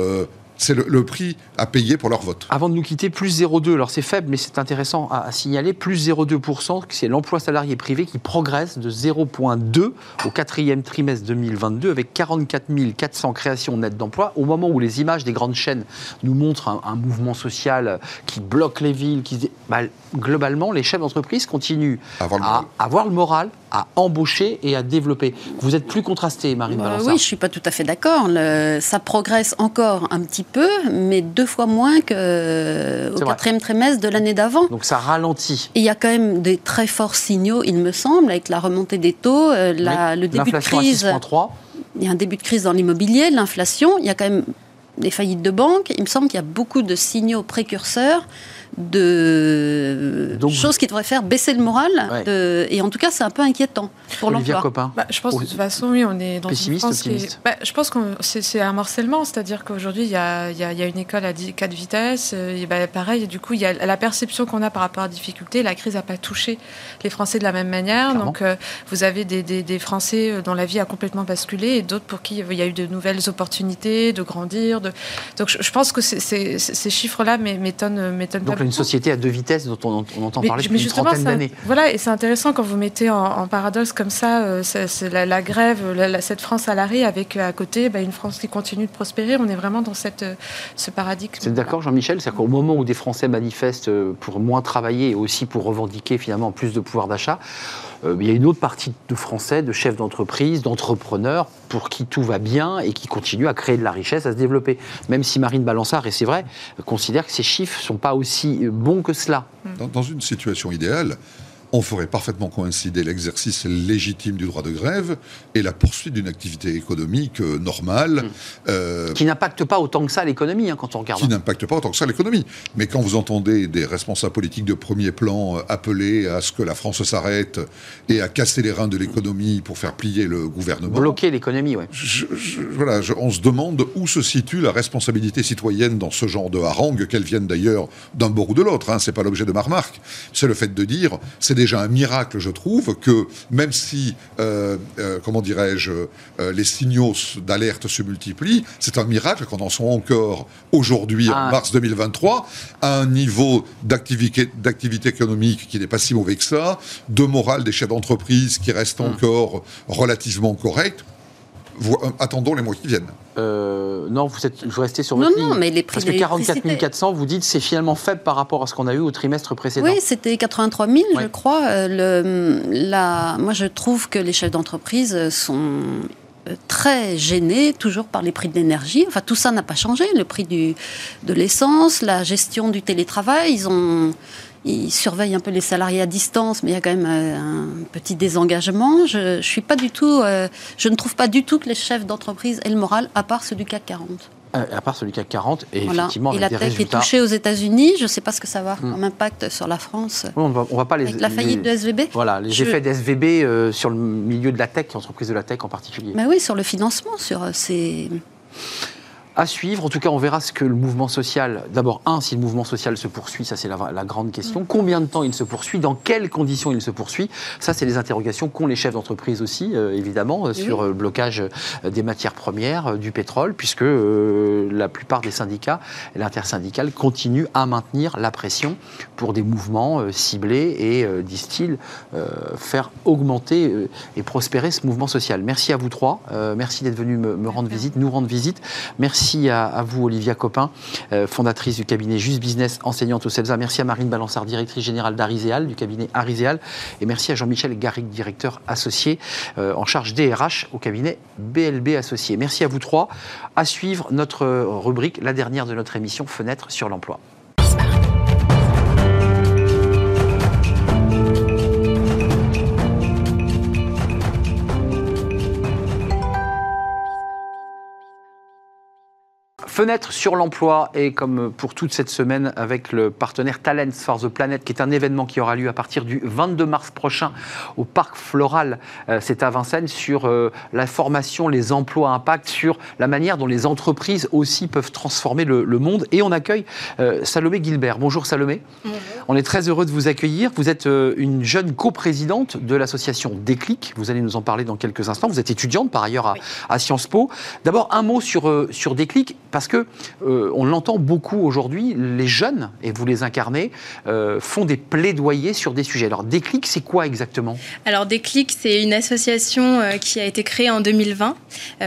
c'est le, prix à payer pour leur vote. Avant de nous quitter, plus 0,2, alors c'est faible, mais c'est intéressant à, signaler, plus 0,2%, c'est l'emploi salarié privé qui progresse de 0,2 au quatrième trimestre 2022, avec 44 400 créations nettes d'emplois, au moment où les images des grandes chaînes nous montrent un, mouvement social qui bloque les villes, qui, bah, globalement, les chefs d'entreprise continuent à avoir le moral, à embaucher et à développer. Vous êtes plus contrasté, Marine euh, Oui, je ne suis pas tout à fait d'accord. Ça progresse encore un petit peu, mais deux fois moins qu'au quatrième trimestre de l'année d'avant. Donc ça ralentit. il y a quand même des très forts signaux, il me semble, avec la remontée des taux, euh, le début de crise. Il y a un début de crise dans l'immobilier, l'inflation, il y a quand même des faillites de banques. Il me semble qu'il y a beaucoup de signaux précurseurs de choses qui devraient faire baisser le moral. et en tout cas, c'est un peu inquiétant pour l'emploi. Bah, je pense que de toute façon, oui, on est dans une France qui bah, je pense que c'est un morcellement, c'est-à-dire qu'aujourd'hui, il y a, y, a, une école à 4 vitesses. Euh, et bah, pareil, du coup, il y a la perception qu'on a par rapport à la difficulté. La crise n'a pas touché les Français de la même manière. Donc, euh, vous avez des, des, Français euh, dont la vie a complètement basculé et d'autres pour qui il y a eu de nouvelles opportunités de grandir. De... Donc, je, pense que ces chiffres-là m'étonnent pas une société à deux vitesses dont on, entend parler depuis une trentaine d'années. Voilà, et c'est intéressant quand vous mettez en, paradoxe comme ça euh, c'est, la, grève, cette France salariée avec euh, à côté bah, une France qui continue de prospérer. On est vraiment dans cette, euh, ce paradigme. Êtes d'accord, Jean-Michel? C'est-à-dire qu'au moment où des Français manifestent pour moins travailler et aussi pour revendiquer finalement plus de pouvoir d'achat, euh, il y a une autre partie de Français, de chefs d'entreprise, d'entrepreneurs, pour qui tout va bien et qui continuent à créer de la richesse, à se développer. Même si Marine Balançard, et c'est vrai, considère que ces chiffres ne sont pas aussi bons que cela. Dans, une situation idéale, on ferait parfaitement coïncider l'exercice légitime du droit de grève et la poursuite d'une activité économique euh, normale. Mmh. Euh, qui n'impacte pas autant que ça l'économie, hein, quand on regarde. Qui n'impacte pas autant que ça l'économie. Mais quand vous entendez des responsables politiques de premier plan appeler à ce que la France s'arrête et à casser les reins de l'économie pour faire plier le gouvernement. Bloquer l'économie, oui. voilà, on se demande où se situe la responsabilité citoyenne dans ce genre de harangue, qu'elle vienne d'ailleurs d'un bord ou de l'autre. Hein, c'est pas l'objet de ma remarque. C'est le fait de dire, c'est déjà un miracle, je trouve, que même si, euh, euh, comment dirais-je, euh, les signaux d'alerte se multiplient, c'est un miracle qu'on en soit encore aujourd'hui, en ah. mars 2023, à un niveau d'activité, d'activité économique qui n'est pas si mauvais que ça, de morale des chefs d'entreprise qui reste hmm. encore relativement correct. Attendons les mois qui viennent. Euh, non, vous, êtes, vous restez sur votre non, Non, mais les prix Parce que 44 400, vous dites, c'est finalement faible par rapport à ce qu'on a eu au trimestre précédent. Oui, c'était 83 000, je crois. Euh, le, la, moi, je trouve que les chefs d'entreprise sont euh, très gênés toujours par les prix de l'énergie. Enfin, tout ça n'a pas changé. Le prix du, de l'essence, la gestion du télétravail, ils ont ils surveillent un peu les salariés à distance, mais il y a quand même euh, un petit désengagement. Je, je suis pas du tout, euh, je ne trouve pas du tout que les chefs d'entreprise aient le moral, à part ceux du CAC 40. Euh, à part celui du CAC 40, et effectivement, et la tech est touchée aux États-Unis. Je ne sais pas ce que ça va avoir hmm. comme impact sur la France. on va, va pas les, avec la faillite de SVB. Voilà, les effets de SVB sur le milieu de la tech, entreprise de la tech en particulier. Mais oui, sur le financement, sur ces à suivre. En tout cas, on verra ce que le mouvement social. D'abord, un, si le mouvement social se poursuit, ça c'est la, grande question. Mm. Combien de temps il se poursuit? Dans quelles conditions il se poursuit? Ça, c'est les interrogations qu'ont les chefs d'entreprise aussi, euh, évidemment, euh, sur le blocage euh, des matières premières, du pétrole, puisque la plupart des syndicats l'intersyndicale continuent à maintenir la pression pour des mouvements ciblés et, disent-ils, faire augmenter et prospérer ce mouvement social. Merci à vous trois. merci d'être venus me, me rendre visite, nous rendre visite. Merci Merci à, vous, Olivia Copin, euh, fondatrice du cabinet Just Business, enseignante au CELSA. Merci à Marine Balançard, directrice générale d'Ariséal, du cabinet Ariséal. Et merci à Jean-Michel Garrigue, directeur associé euh, en charge DRH au cabinet BLB Associé. Merci à vous trois. À suivre notre rubrique, la dernière de notre émission, Fenêtre sur l'emploi. Fenêtre sur l'emploi et comme pour toute cette semaine avec le partenaire Talents for the Planet qui est un événement qui aura lieu à partir du 22 mars prochain au Parc Floral, euh, c'est à Vincennes, sur euh, la formation, les emplois impact, sur la manière dont les entreprises aussi peuvent transformer le, monde. Et on accueille euh, Salomé Gilbert. Bonjour Salomé. Bonjour. On est très heureux de vous accueillir. Vous êtes une jeune coprésidente de l'association Déclic. Vous allez nous en parler dans quelques instants. Vous êtes étudiante par ailleurs à, à Sciences Po. D'abord un mot sur, sur Déclic parce parce que euh, on l'entend beaucoup aujourd'hui, les jeunes, et vous les incarnez, euh, font des plaidoyers sur des sujets. Alors Déclic, c'est quoi exactement? Alors Déclic, c'est une association euh, qui a été créée en 2020,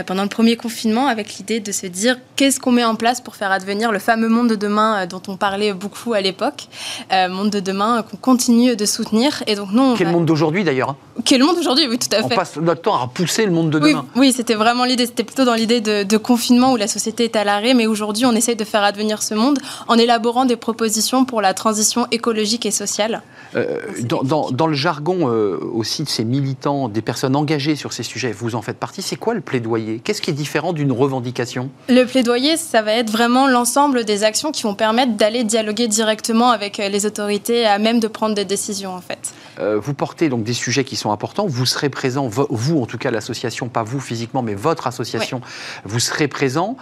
pendant le premier confinement, avec l'idée de se dire qu'est-ce qu'on met en place pour faire advenir le fameux monde de demain dont on parlait beaucoup à l'époque, monde de demain qu'on continue de soutenir. Et donc nous, Quel monde d'aujourd'hui d'ailleurs hein? Quel monde d'aujourd'hui, oui, tout à fait. On passe notre temps à repousser le monde de demain. Oui, oui c'était vraiment l'idée. C'était plutôt dans l'idée de, de confinement où la société est à l'arrêt mais aujourd'hui, on essaye de faire advenir ce monde en élaborant des propositions pour la transition écologique et sociale. Euh, dans, le jargon euh, aussi de ces militants, des personnes engagées sur ces sujets, vous en faites partie, c'est quoi le plaidoyer? Qu'est-ce qui est différent d'une revendication? Le plaidoyer, ça va être vraiment l'ensemble des actions qui vont permettre d'aller dialoguer directement avec euh, les autorités à même de prendre des décisions en fait. vous portez donc des sujets qui sont importants, vous serez présent, vous en tout cas l'association, pas vous physiquement, mais votre association, vous serez présent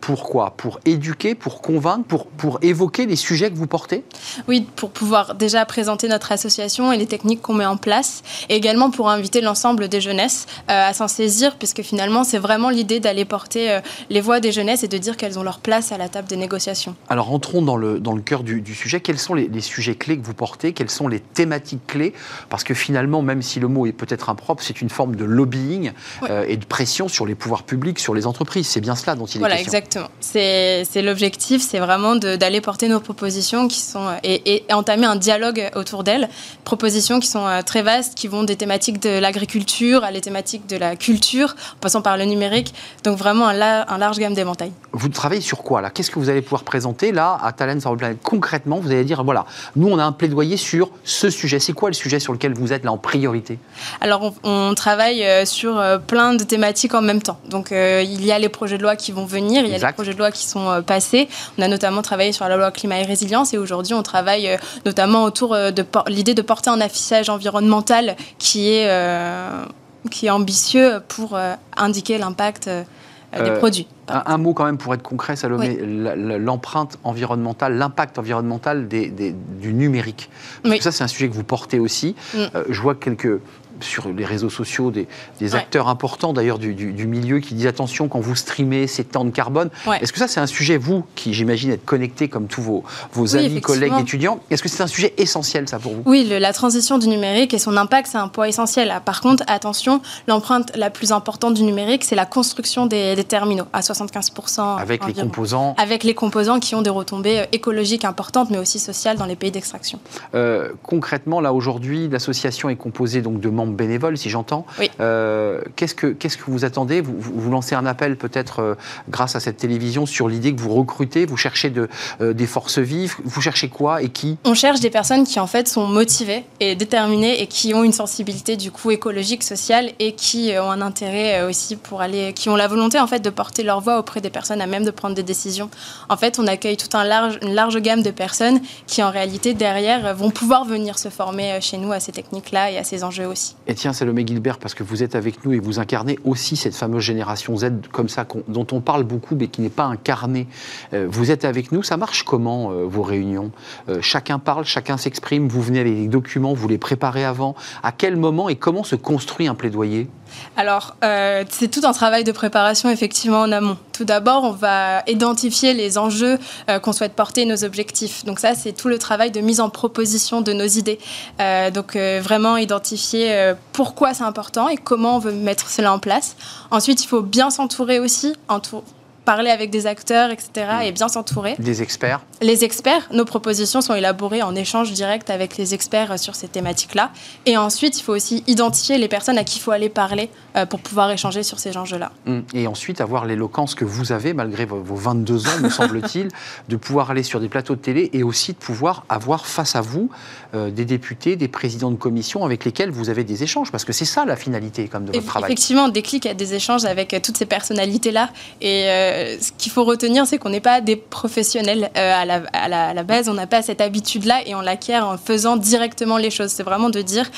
pour pourquoi Pour éduquer, pour convaincre, pour, pour évoquer les sujets que vous portez Oui, pour pouvoir déjà présenter notre association et les techniques qu'on met en place, et également pour inviter l'ensemble des jeunesses euh, à s'en saisir, puisque finalement, c'est vraiment l'idée d'aller porter euh, les voix des jeunesses et de dire qu'elles ont leur place à la table des négociations. Alors, entrons dans le, dans le cœur du, sujet. Quels sont les, sujets clés que vous portez? Quelles sont les thématiques clés? Parce que finalement, même si le mot est peut-être impropre, c'est une forme de lobbying euh, et de pression sur les pouvoirs publics, sur les entreprises. C'est bien cela dont il est voilà, question. Exactement. C'est l'objectif, c'est vraiment d'aller porter nos propositions qui sont, et, entamer un dialogue autour d'elles. Propositions qui sont euh, très vastes, qui vont des thématiques de l'agriculture à les thématiques de la culture, en passant par le numérique. Donc vraiment un, un large gamme d'éventail. Vous travaillez sur quoi là? Qu'est-ce que vous allez pouvoir présenter là à Talent sur planète Concrètement, vous allez dire voilà, nous on a un plaidoyer sur ce sujet. C'est quoi le sujet sur lequel vous êtes là en priorité? Alors, on, travaille sur plein de thématiques en même temps. Donc, il y a les projets de loi qui vont venir, il y a les projets de loi qui sont passés. On a notamment travaillé sur la loi climat et résilience et aujourd'hui, on travaille notamment autour de l'idée de porter un affichage environnemental qui est qui est ambitieux pour euh, indiquer l'impact euh, des euh, produits. Un, mot quand même pour être concret, Salomé, l'empreinte environnementale, l'impact environnemental des, du numérique. ça, c'est un sujet que vous portez aussi. Mm. je vois quelques sur les réseaux sociaux des, acteurs importants d'ailleurs du, milieu qui disent attention quand vous streamez ces temps de carbone. Est-ce que ça c'est un sujet, vous, qui j'imagine être connecté comme tous vos, vos amis, collègues, étudiants, est-ce que c'est un sujet essentiel ça pour vous? Oui, la transition du numérique et son impact c'est un poids essentiel. Par contre, attention, l'empreinte la plus importante du numérique c'est la construction des, terminaux à 75%. Avec les composants Avec les composants qui ont des retombées euh, écologiques importantes mais aussi sociales dans les pays d'extraction. Euh, concrètement, là aujourd'hui, l'association est composée donc de membres bénévole, si j'entends. Euh, qu'est-ce, que, qu'est-ce que vous attendez? Vous, vous, lancez un appel peut-être euh, grâce à cette télévision sur l'idée que vous recrutez, vous cherchez de, euh, des forces vives, vous cherchez quoi et qui? On cherche des personnes qui en fait sont motivées et déterminées et qui ont une sensibilité du coup écologique, sociale et qui ont un intérêt aussi pour aller, qui ont la volonté en fait de porter leur voix auprès des personnes à même de prendre des décisions. En fait, on accueille tout un large, une large gamme de personnes qui en réalité derrière vont pouvoir venir se former chez nous à ces techniques-là et à ces enjeux aussi. Et tiens, Salomé Gilbert, parce que vous êtes avec nous et vous incarnez aussi cette fameuse génération Z comme ça, dont on parle beaucoup, mais qui n'est pas incarnée. Euh, vous êtes avec nous, ça marche comment euh, vos réunions? Euh, Chacun parle, chacun s'exprime, vous venez avec des documents, vous les préparez avant. À quel moment et comment se construit un plaidoyer? Alors, c'est tout un travail de préparation effectivement en amont. Tout d'abord, on va identifier les enjeux euh, qu'on souhaite porter, nos objectifs. Donc ça, c'est tout le travail de mise en proposition de nos idées. Euh, donc vraiment identifier pourquoi c'est important et comment on veut mettre cela en place. Ensuite, il faut bien s'entourer aussi, parler avec des acteurs, etc. Mm. et bien s'entourer. Des experts Les experts, nos propositions sont élaborées en échange direct avec les experts sur ces thématiques-là. Et ensuite, il faut aussi identifier les personnes à qui il faut aller parler euh, pour pouvoir échanger sur ces enjeux-là. Mm. Et ensuite, avoir l'éloquence que vous avez, malgré vos 22 ans, me semble-t-il, de pouvoir aller sur des plateaux de télé et aussi de pouvoir avoir face à vous euh, des députés, des présidents de commission avec lesquels vous avez des échanges. Parce que c'est ça la finalité comme de votre travail. Effectivement, des clics à des échanges avec euh, toutes ces personnalités-là. Et ce qu'il faut retenir, c'est qu'on n'est pas des professionnels euh, à, la, à, la, base, on n'a pas cette habitude-là et on l'acquiert en faisant directement les choses. C'est vraiment de dire,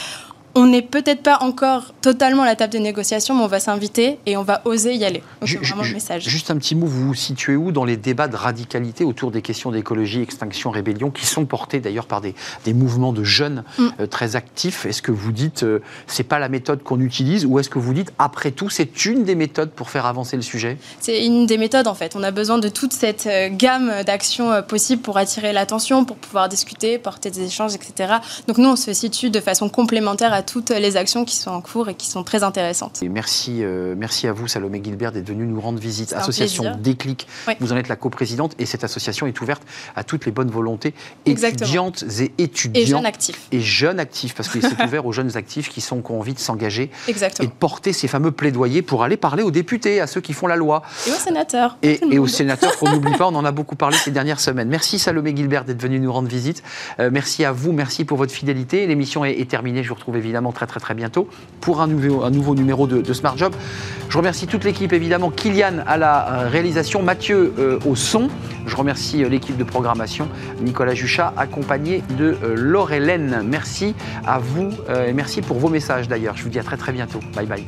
on n'est peut-être pas encore totalement à la table des négociations, mais on va s'inviter et on va oser y aller. C'est vraiment le message. Juste un petit mot, vous vous situez où dans les débats de radicalité autour des questions d'écologie, extinction, rébellion, qui sont portés d'ailleurs par des, mouvements de jeunes mm. euh, très actifs? Est-ce que vous dites, euh, c'est pas la méthode qu'on utilise, ou est-ce que vous dites, après tout, c'est une des méthodes pour faire avancer le sujet? C'est une des méthodes en fait. On a besoin de toute cette euh, gamme d'actions possibles pour attirer l'attention, pour pouvoir discuter, porter des échanges, etc. Donc nous, on se situe de façon complémentaire à toutes les actions qui sont en cours et qui sont très intéressantes. Et merci, euh, merci à vous, Salomé Gilbert, d'être venu nous rendre visite. Association Déclic, vous en êtes la coprésidente et cette association est ouverte à toutes les bonnes volontés étudiantes et étudiants. Et jeunes actifs. Et jeunes actifs, parce que c'est ouvert aux jeunes actifs qui, sont, qui ont envie de s'engager et de porter ces fameux plaidoyers pour aller parler aux députés, à ceux qui font la loi. Et aux sénateurs. Et, aux sénateurs qu'on n'oublie pas, on en a beaucoup parlé ces dernières semaines. Merci Salomé Gilbert d'être venu nous rendre visite. Euh, merci à vous, merci pour votre fidélité. L'émission est, est terminée, je vous retrouve évidemment très très très bientôt pour un nouveau, un nouveau numéro de, Smart Job. Je remercie toute l'équipe, évidemment, Kylian à la euh, réalisation, Mathieu euh, au son. Je remercie euh, l'équipe de programmation, Nicolas Juchat, accompagné de Hélène. Merci à vous et merci pour vos messages d'ailleurs. Je vous dis à très très bientôt. Bye bye.